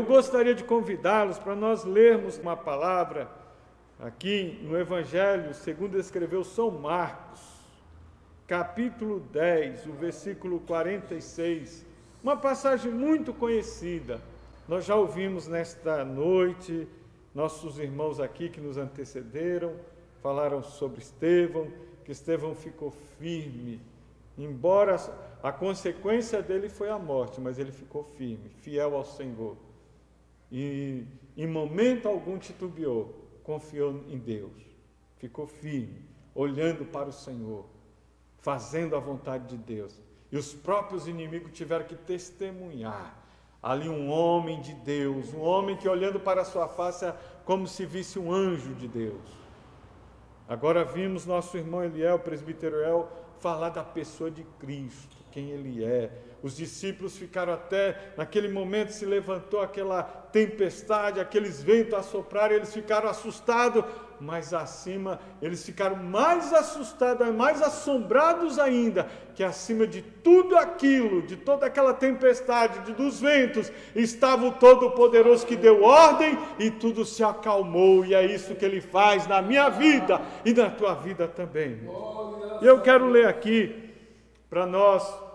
eu gostaria de convidá-los para nós lermos uma palavra aqui no Evangelho, segundo escreveu São Marcos, capítulo 10, o versículo 46. Uma passagem muito conhecida. Nós já ouvimos nesta noite, nossos irmãos aqui que nos antecederam falaram sobre Estevão, que Estevão ficou firme, embora a consequência dele foi a morte, mas ele ficou firme, fiel ao Senhor. E em momento algum titubeou, confiou em Deus, ficou firme, olhando para o Senhor, fazendo a vontade de Deus. E os próprios inimigos tiveram que testemunhar. Ali um homem de Deus, um homem que olhando para a sua face é como se visse um anjo de Deus. Agora vimos nosso irmão Eliel, presbítero Eliel, falar da pessoa de Cristo, quem ele é, os discípulos ficaram até, naquele momento se levantou aquela tempestade, aqueles ventos assopraram, eles ficaram assustados, mas acima eles ficaram mais assustados, mais assombrados ainda, que acima de tudo aquilo, de toda aquela tempestade, de, dos ventos, estava o Todo-Poderoso que deu ordem e tudo se acalmou, e é isso que ele faz na minha vida e na tua vida também. E eu quero ler aqui para nós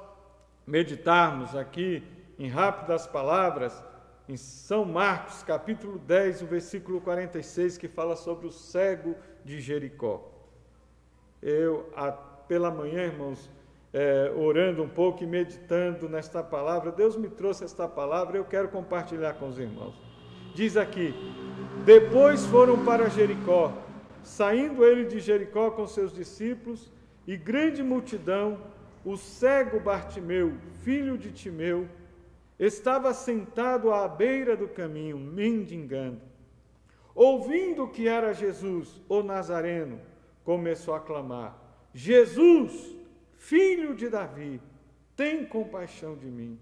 meditarmos aqui em rápidas palavras, em São Marcos, capítulo 10, o versículo 46, que fala sobre o cego de Jericó. Eu, a, pela manhã, irmãos, é, orando um pouco e meditando nesta palavra, Deus me trouxe esta palavra, eu quero compartilhar com os irmãos. Diz aqui: Depois foram para Jericó, saindo ele de Jericó com seus discípulos e grande multidão, o cego Bartimeu, filho de Timeu, estava sentado à beira do caminho, mendigando. Ouvindo que era Jesus, o Nazareno, começou a clamar: Jesus, filho de Davi, tem compaixão de mim.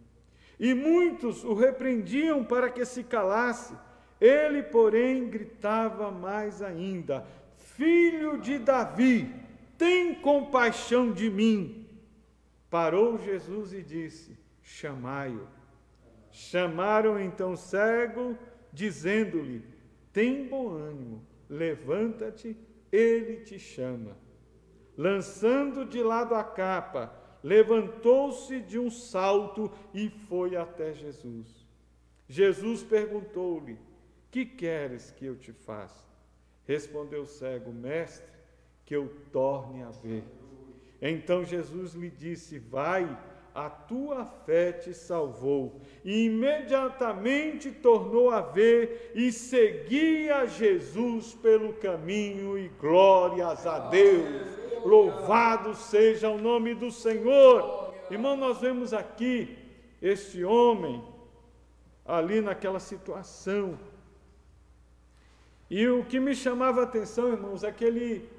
E muitos o repreendiam para que se calasse. Ele, porém, gritava mais ainda: Filho de Davi, tem compaixão de mim. Parou Jesus e disse: Chamai-o. Chamaram então o cego, dizendo-lhe: Tem bom ânimo, levanta-te, ele te chama. Lançando de lado a capa, levantou-se de um salto e foi até Jesus. Jesus perguntou-lhe: Que queres que eu te faça? Respondeu o cego: Mestre, que eu torne a ver. Então Jesus lhe disse: Vai, a tua fé te salvou. E imediatamente tornou a ver e seguia Jesus pelo caminho, e glórias a Deus. Louvado seja o nome do Senhor. Irmão, nós vemos aqui este homem ali naquela situação. E o que me chamava a atenção, irmãos, é que ele,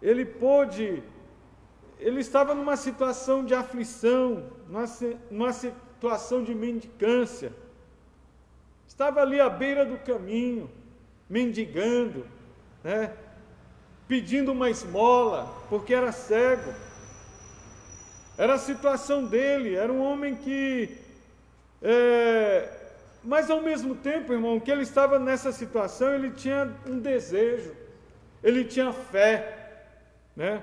ele pôde ele estava numa situação de aflição, numa, situação de mendicância. Estava ali à beira do caminho, mendigando, né? pedindo uma esmola, porque era cego. Era a situação dele, era um homem que. É, mas ao mesmo tempo, irmão, que ele estava nessa situação, ele tinha um desejo, ele tinha fé, né?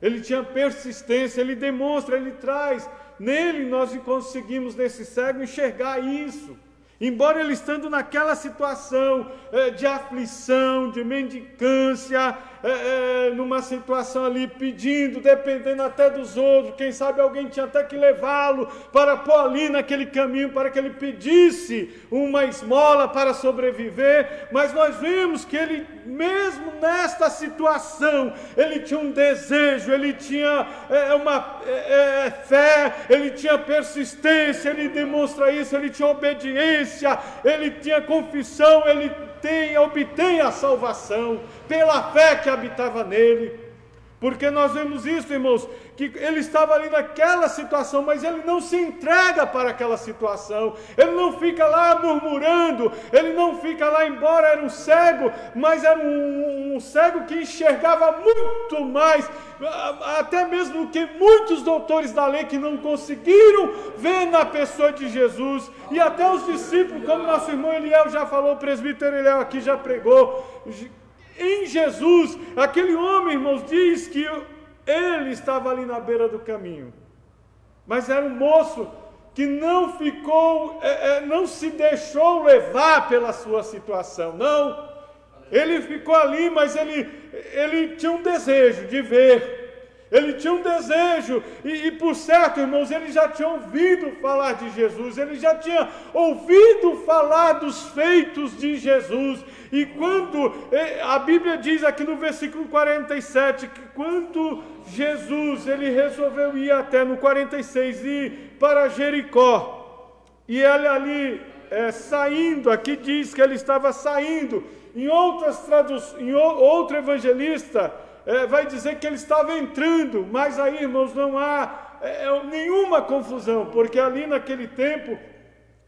Ele tinha persistência, ele demonstra, ele traz. Nele nós conseguimos, nesse cego, enxergar isso. Embora ele estando naquela situação é, de aflição, de mendicância, é, é, numa situação ali pedindo, dependendo até dos outros, quem sabe alguém tinha até que levá-lo para pôr ali naquele caminho para que ele pedisse uma esmola para sobreviver, mas nós vemos que ele, mesmo nesta situação, ele tinha um desejo, ele tinha é, uma é, é, fé, ele tinha persistência, ele demonstra isso, ele tinha obediência, ele tinha confissão, ele tem, obtém a salvação pela fé que habitava nele. Porque nós vemos isso, irmãos, que ele estava ali naquela situação, mas ele não se entrega para aquela situação, ele não fica lá murmurando, ele não fica lá, embora era um cego, mas era um, um cego que enxergava muito mais, até mesmo que muitos doutores da lei que não conseguiram ver na pessoa de Jesus, e até os discípulos, como nosso irmão Eliel já falou, o presbítero Eliel aqui já pregou em Jesus, aquele homem, irmãos, diz que ele estava ali na beira do caminho, mas era um moço que não ficou, é, é, não se deixou levar pela sua situação, não. Ele ficou ali, mas ele, ele tinha um desejo de ver, ele tinha um desejo, e, e, por certo, irmãos, ele já tinha ouvido falar de Jesus, ele já tinha ouvido falar dos feitos de Jesus, e quando eh, a Bíblia diz aqui no versículo 47 que quando Jesus ele resolveu ir até no 46 ir para Jericó, e ele ali é, saindo, aqui diz que ele estava saindo, em outras traduções, em outro evangelista é, vai dizer que ele estava entrando, mas aí, irmãos, não há é, nenhuma confusão, porque ali naquele tempo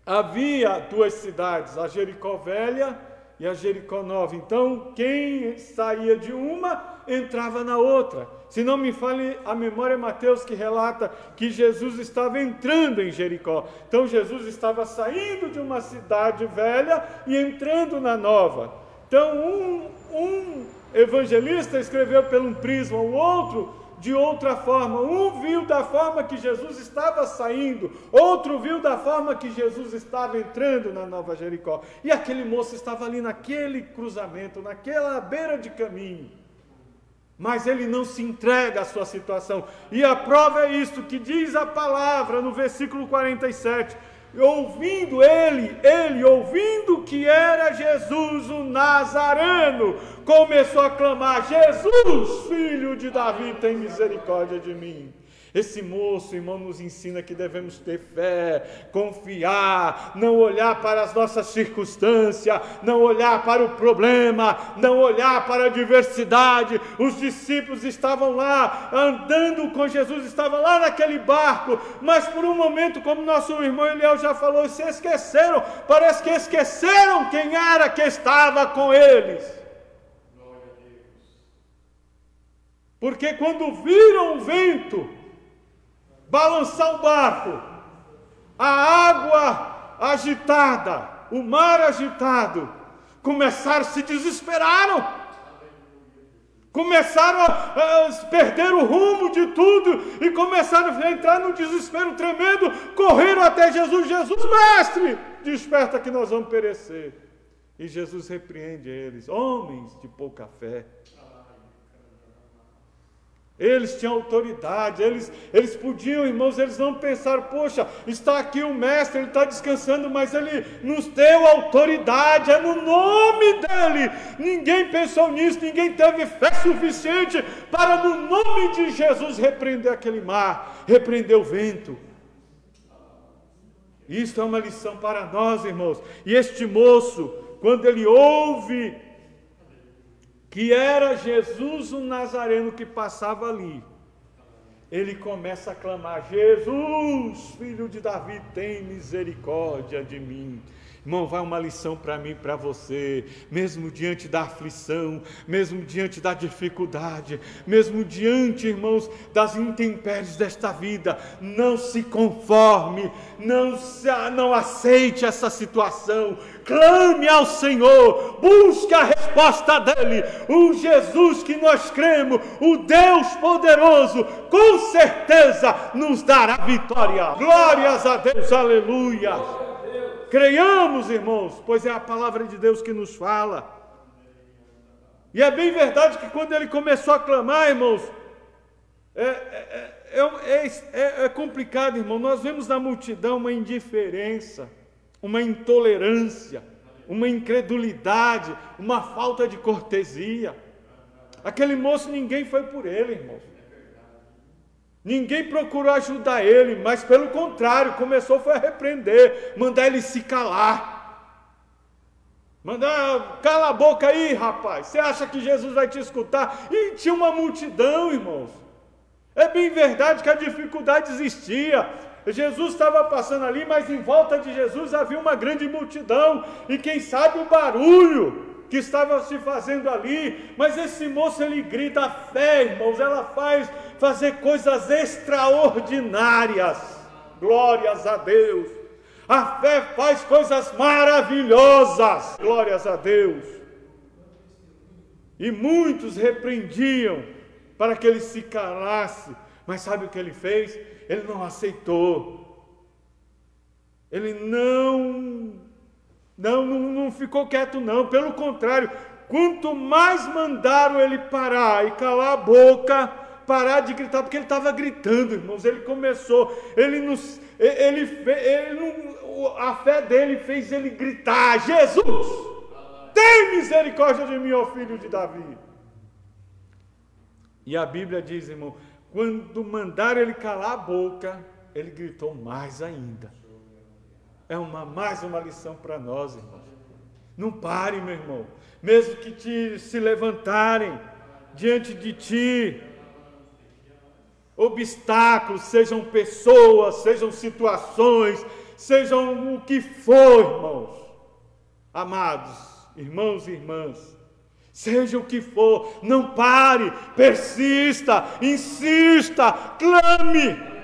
havia duas cidades, a Jericó Velha e a Jericó Nova. Então, quem saía de uma entrava na outra. Se não me fale a memória, é Mateus que relata que Jesus estava entrando em Jericó. Então, Jesus estava saindo de uma cidade velha e entrando na nova. Então, um, um evangelista escreveu pelo um prisma, o outro de outra forma. Um viu da forma que Jesus estava saindo, outro viu da forma que Jesus estava entrando na Nova Jericó. E aquele moço estava ali naquele cruzamento, naquela beira de caminho. Mas ele não se entrega à sua situação. E a prova é isto que diz a palavra no versículo 47 ouvindo ele, ele ouvindo que era Jesus o Nazareno, começou a clamar: Jesus, filho de Davi, tem misericórdia de mim. Esse moço, irmão, nos ensina que devemos ter fé, confiar, não olhar para as nossas circunstâncias, não olhar para o problema, não olhar para a adversidade. Os discípulos estavam lá, andando com Jesus, estavam lá naquele barco, mas por um momento, como nosso irmão Eliel já falou, se esqueceram, parece que esqueceram quem era que estava com eles. Porque quando viram o vento, balançar o barco, a água agitada, o mar agitado, começaram, se desesperaram. Começaram a, a perder o rumo de tudo e começaram a entrar num desespero tremendo. Correram até Jesus: Jesus, mestre, desperta que nós vamos perecer. E Jesus repreende eles: homens de pouca fé. Eles tinham autoridade, eles, eles podiam, irmãos, eles não pensaram, poxa, está aqui o mestre, ele está descansando, mas ele nos deu autoridade, é no nome dele. Ninguém pensou nisso, ninguém teve fé suficiente para, no nome de Jesus, repreender aquele mar, repreender o vento. Isso é uma lição para nós, irmãos. E este moço, quando ele ouve que era Jesus o Nazareno que passava ali, ele começa a clamar: Jesus, filho de Davi, tem misericórdia de mim. Irmão, vai uma lição para mim, para você, mesmo diante da aflição, mesmo diante da dificuldade, mesmo diante, irmãos, das intempéries desta vida, não se conforme, não, se, não aceite essa situação, clame ao Senhor, busque a resposta dEle, o Jesus que nós cremos, o Deus poderoso, com certeza nos dará vitória. Glórias a Deus, aleluia. Creiamos, irmãos, pois é a palavra de Deus que nos fala. E é bem verdade que quando ele começou a clamar, irmãos, é, é, é, é, complicado, irmão. Nós vemos na multidão uma indiferença, uma intolerância, uma incredulidade, uma falta de cortesia. Aquele moço, ninguém foi por ele, irmãos. Ninguém procurou ajudar ele, mas pelo contrário, começou foi a repreender, mandar ele se calar. Mandar, cala a boca aí, rapaz. Você acha que Jesus vai te escutar? E tinha uma multidão, irmãos. É bem verdade que a dificuldade existia. Jesus estava passando ali, mas em volta de Jesus havia uma grande multidão, e quem sabe o barulho que estava se fazendo ali, mas esse moço ele grita a fé, irmãos, ela faz fazer coisas extraordinárias. Glórias a Deus. A fé faz coisas maravilhosas. Glórias a Deus. E muitos repreendiam para que ele se calasse, mas sabe o que ele fez? Ele não aceitou. Ele não não, não, ficou quieto, não. Pelo contrário, quanto mais mandaram ele parar e calar a boca, parar de gritar, porque ele estava gritando, irmãos. Ele começou, ele nos, ele, ele, a fé dele fez ele gritar: Jesus, tem misericórdia de mim, ó filho de Davi. E a Bíblia diz, irmão, quando mandaram ele calar a boca, ele gritou mais ainda. É uma, mais uma lição para nós, irmãos. Não pare, meu irmão. Mesmo que te se levantarem diante de ti, obstáculos, sejam pessoas, sejam situações, sejam o que for, irmãos. Amados, irmãos e irmãs, seja o que for, não pare, persista, insista, clame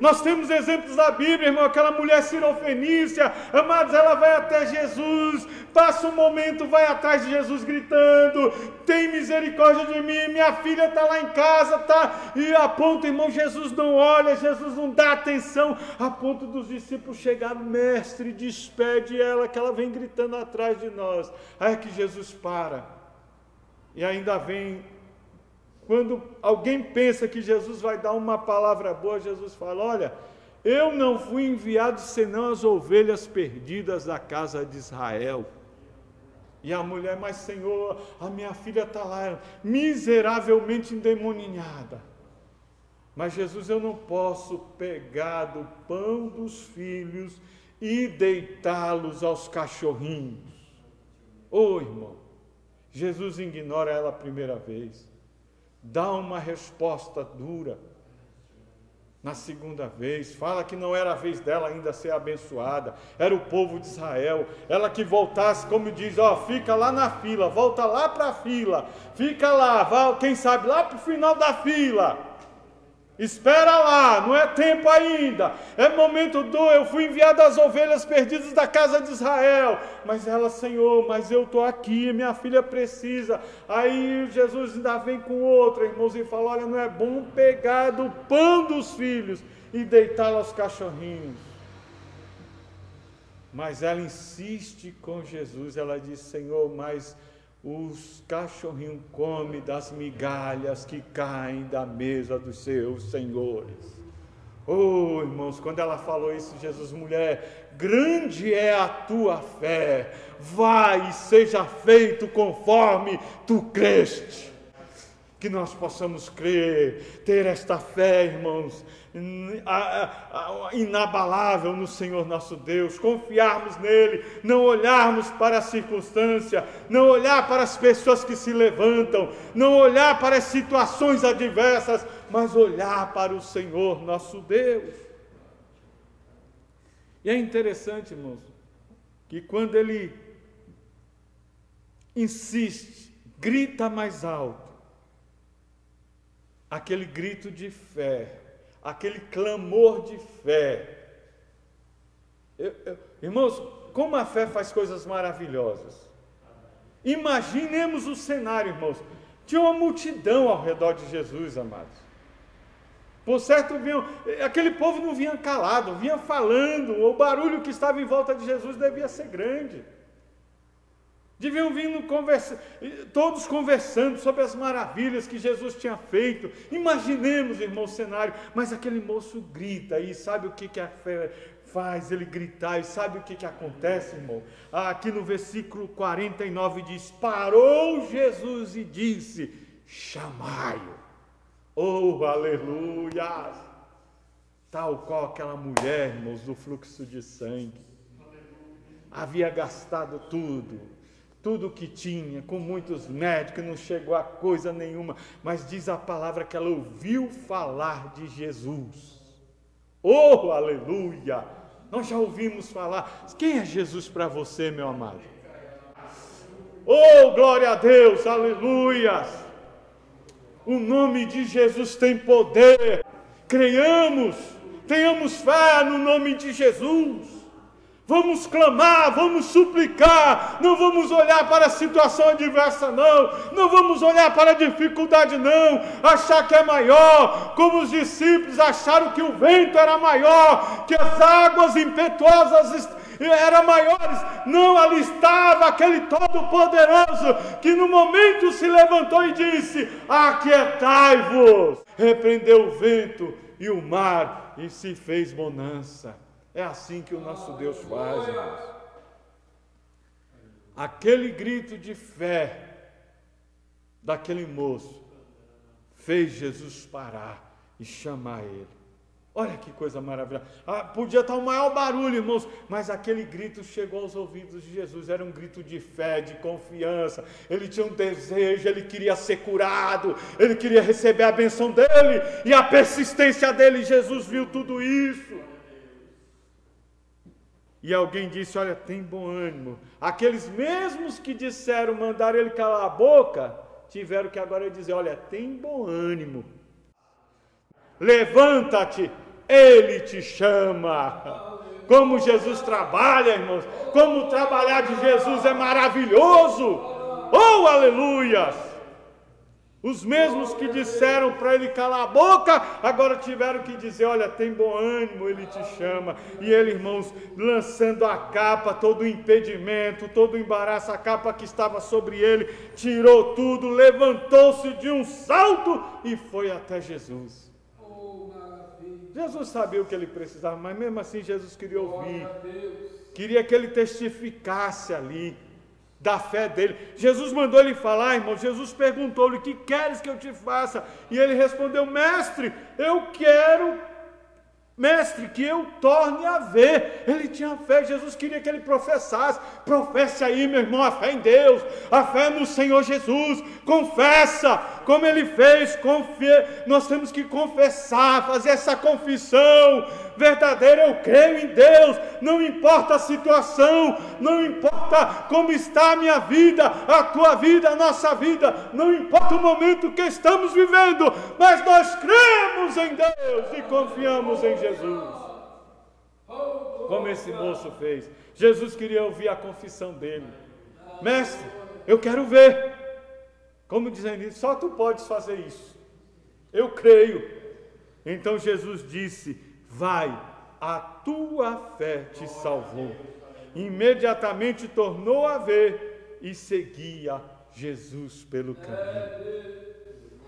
nós temos exemplos da Bíblia, irmão, aquela mulher sirofenícia, amados, ela vai até Jesus, passa um momento, vai atrás de Jesus gritando: tem misericórdia de mim, minha filha está lá em casa, tá? E a ponto, irmão, Jesus não olha, Jesus não dá atenção, a ponto dos discípulos chegarem, mestre, despede ela, que ela vem gritando atrás de nós. Aí é que Jesus para, e ainda vem quando alguém pensa que Jesus vai dar uma palavra boa, Jesus fala: Olha, eu não fui enviado senão as ovelhas perdidas da casa de Israel. E a mulher, mas Senhor, a minha filha está lá miseravelmente endemoninhada. Mas Jesus, eu não posso pegar do pão dos filhos e deitá-los aos cachorrinhos. Ô oh, irmão, Jesus ignora ela a primeira vez dá uma resposta dura. Na segunda vez, fala que não era a vez dela ainda ser abençoada, era o povo de Israel. Ela que voltasse, como diz, ó, fica lá na fila, volta lá para a fila, fica lá, vai, quem sabe lá para o final da fila. Espera lá, não é tempo ainda. É momento do eu fui enviado às ovelhas perdidas da casa de Israel. Mas ela, Senhor, mas eu estou aqui, minha filha precisa. Aí Jesus ainda vem com outra, irmãos, e fala: olha, não é bom pegar do pão dos filhos e deitá-lo aos cachorrinhos. Mas ela insiste com Jesus, ela diz: Senhor, mas os cachorrinhos comem das migalhas que caem da mesa dos seus senhores. Oh, irmãos, quando ela falou isso, Jesus, mulher, grande é a tua fé, vai e seja feito conforme tu creste. Que nós possamos crer, ter esta fé, irmãos, inabalável no Senhor nosso Deus, confiarmos nele, não olharmos para a circunstância, não olhar para as pessoas que se levantam, não olhar para as situações adversas, mas olhar para o Senhor nosso Deus. E é interessante, irmãos, que quando ele insiste, grita mais alto, aquele grito de fé, aquele clamor de fé. Eu, eu, irmãos, como a fé faz coisas maravilhosas. Imaginemos o cenário, irmãos. Tinha uma multidão ao redor de Jesus, amados. Por certo, vinham, aquele povo não vinha calado, vinha falando, o barulho que estava em volta de Jesus devia ser grande. Deviam vir conversa, todos conversando sobre as maravilhas que Jesus tinha feito. Imaginemos, irmão, o cenário. Mas aquele moço grita e sabe o que, que a fé faz ele gritar? E sabe o que, que acontece, irmão? Aqui no versículo 49 diz: Parou Jesus e disse: Chamai-o. Oh, aleluia! Tal qual aquela mulher, irmãos, do fluxo de sangue. Havia gastado tudo tudo que tinha, com muitos médicos, não chegou a coisa nenhuma, mas diz a palavra que ela ouviu falar de Jesus. Oh, aleluia! Nós já ouvimos falar. Quem é Jesus para você, meu amado? Oh, glória a Deus, aleluia! O nome de Jesus tem poder. Creiamos, tenhamos fé no nome de Jesus. Vamos clamar, vamos suplicar, não vamos olhar para a situação adversa, não, não vamos olhar para a dificuldade, não, achar que é maior, como os discípulos acharam que o vento era maior, que as águas impetuosas eram maiores. Não, ali estava aquele Todo-Poderoso que no momento se levantou e disse: Aquietai-vos, repreendeu o vento e o mar e se fez bonança. É assim que o nosso Deus faz, irmãos. Aquele grito de fé daquele moço fez Jesus parar e chamar ele. Olha que coisa maravilhosa. Ah, podia estar o maior barulho, irmãos, mas aquele grito chegou aos ouvidos de Jesus. Era um grito de fé, de confiança. Ele tinha um desejo, ele queria ser curado, ele queria receber a benção dele e a persistência dele. Jesus viu tudo isso. E alguém disse: Olha, tem bom ânimo. Aqueles mesmos que disseram, mandaram ele calar a boca, tiveram que agora dizer: Olha, tem bom ânimo. Levanta-te, ele te chama. Como Jesus trabalha, irmãos. Como trabalhar de Jesus é maravilhoso. Oh, aleluias! Os mesmos que disseram para ele calar a boca, agora tiveram que dizer: Olha, tem bom ânimo, ele te chama. E ele, irmãos, lançando a capa, todo o impedimento, todo o embaraço, a capa que estava sobre ele, tirou tudo, levantou-se de um salto e foi até Jesus. Jesus sabia o que ele precisava, mas mesmo assim Jesus queria ouvir, queria que ele testificasse ali da fé dele. Jesus mandou ele falar, irmão. Jesus perguntou-lhe: Que queres que eu te faça? E ele respondeu: Mestre, eu quero Mestre, que eu torne a ver. Ele tinha fé, Jesus queria que ele professasse. Professe aí, meu irmão, a fé em Deus, a fé no Senhor Jesus. Confessa, como ele fez. Nós temos que confessar, fazer essa confissão verdadeira. Eu creio em Deus, não importa a situação, não importa como está a minha vida, a tua vida, a nossa vida, não importa o momento que estamos vivendo, mas nós cremos em Deus e confiamos em Jesus. Jesus. Como esse moço fez. Jesus queria ouvir a confissão dele. Mestre, eu quero ver. Como dizendo, só tu podes fazer isso. Eu creio. Então Jesus disse: Vai, a tua fé te salvou. Imediatamente tornou a ver e seguia Jesus pelo caminho.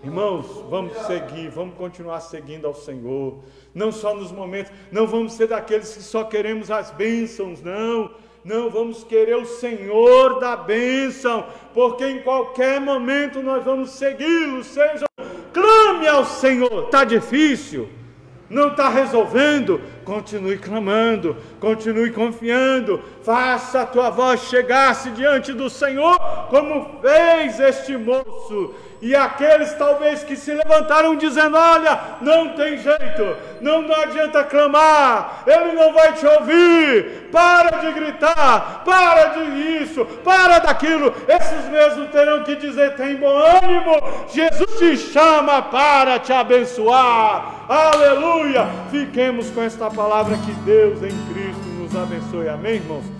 Irmãos, vamos seguir, vamos continuar seguindo ao Senhor, não só nos momentos, não vamos ser daqueles que só queremos as bênçãos, não, não vamos querer o Senhor da bênção, porque em qualquer momento nós vamos segui-lo, seja, clame ao Senhor, está difícil, não está resolvendo, continue clamando, continue confiando, faça a tua voz chegar-se diante do Senhor, como fez este moço. E aqueles talvez que se levantaram dizendo: Olha, não tem jeito, não, adianta clamar, ele não vai te ouvir, para de gritar, para de isso, para daquilo. Esses mesmos terão que dizer: Tem bom ânimo, Jesus te chama para te abençoar, aleluia. Fiquemos com esta palavra que Deus em Cristo nos abençoe, amém, irmãos?